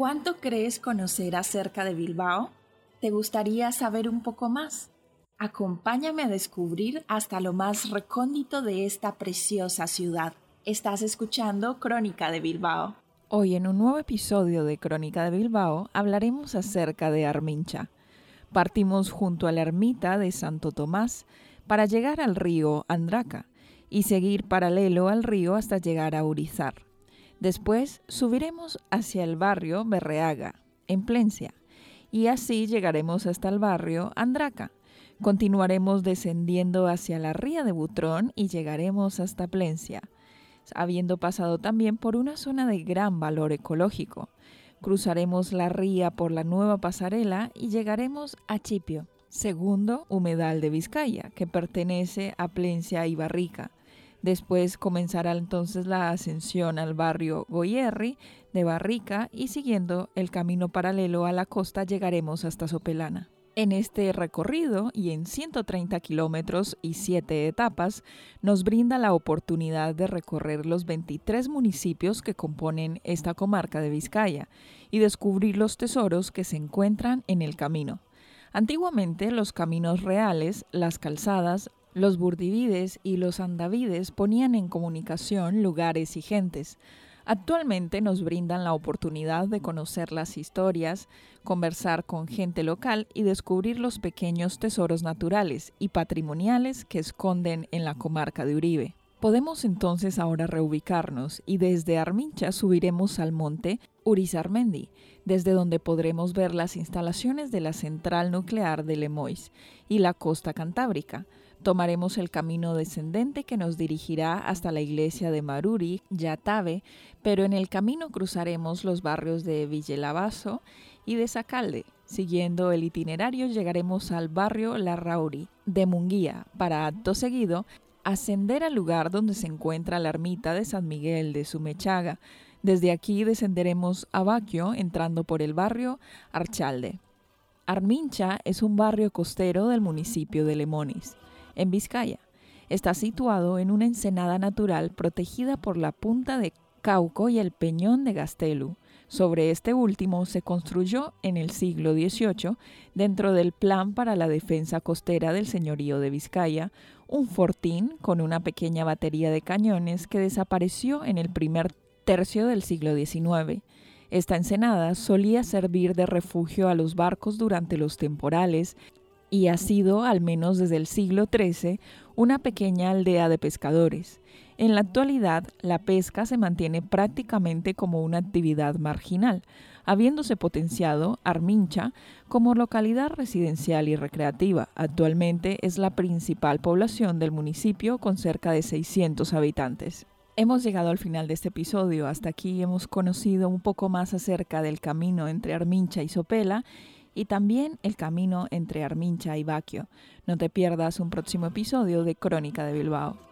¿Cuánto crees conocer acerca de Bilbao? ¿Te gustaría saber un poco más? Acompáñame a descubrir hasta lo más recóndito de esta preciosa ciudad. Estás escuchando Crónica de Bilbao. Hoy en un nuevo episodio de Crónica de Bilbao hablaremos acerca de Armincha. Partimos junto a la ermita de Santo Tomás para llegar al río Andraca y seguir paralelo al río hasta llegar a Urizar. Después subiremos hacia el barrio Berreaga, en Plencia, y así llegaremos hasta el barrio Andraca. Continuaremos descendiendo hacia la ría de Butrón y llegaremos hasta Plencia habiendo pasado también por una zona de gran valor ecológico. Cruzaremos la ría por la nueva pasarela y llegaremos a Chipio, segundo humedal de Vizcaya, que pertenece a Plencia y Barrica. Después comenzará entonces la ascensión al barrio Goyerri de Barrica y siguiendo el camino paralelo a la costa llegaremos hasta Sopelana. En este recorrido y en 130 kilómetros y 7 etapas, nos brinda la oportunidad de recorrer los 23 municipios que componen esta comarca de Vizcaya y descubrir los tesoros que se encuentran en el camino. Antiguamente los caminos reales, las calzadas, los burdivides y los andavides ponían en comunicación lugares y gentes. Actualmente nos brindan la oportunidad de conocer las historias, conversar con gente local y descubrir los pequeños tesoros naturales y patrimoniales que esconden en la comarca de Uribe. Podemos entonces ahora reubicarnos y desde Armincha subiremos al monte Urizarmendi, desde donde podremos ver las instalaciones de la central nuclear de Lemois y la costa cantábrica, Tomaremos el camino descendente que nos dirigirá hasta la iglesia de Maruri, Yatave, pero en el camino cruzaremos los barrios de Villalavazo y de Sacalde. Siguiendo el itinerario llegaremos al barrio La Rauri de Munguía para acto seguido ascender al lugar donde se encuentra la ermita de San Miguel de Sumechaga. Desde aquí descenderemos a Baquio entrando por el barrio Archalde. Armincha es un barrio costero del municipio de Lemonis en Vizcaya. Está situado en una ensenada natural protegida por la punta de Cauco y el peñón de Gastelu. Sobre este último se construyó en el siglo XVIII, dentro del plan para la defensa costera del señorío de Vizcaya, un fortín con una pequeña batería de cañones que desapareció en el primer tercio del siglo XIX. Esta ensenada solía servir de refugio a los barcos durante los temporales y ha sido, al menos desde el siglo XIII, una pequeña aldea de pescadores. En la actualidad, la pesca se mantiene prácticamente como una actividad marginal, habiéndose potenciado Armincha como localidad residencial y recreativa. Actualmente es la principal población del municipio con cerca de 600 habitantes. Hemos llegado al final de este episodio. Hasta aquí hemos conocido un poco más acerca del camino entre Armincha y Sopela y también el camino entre Armincha y Baquio. No te pierdas un próximo episodio de Crónica de Bilbao.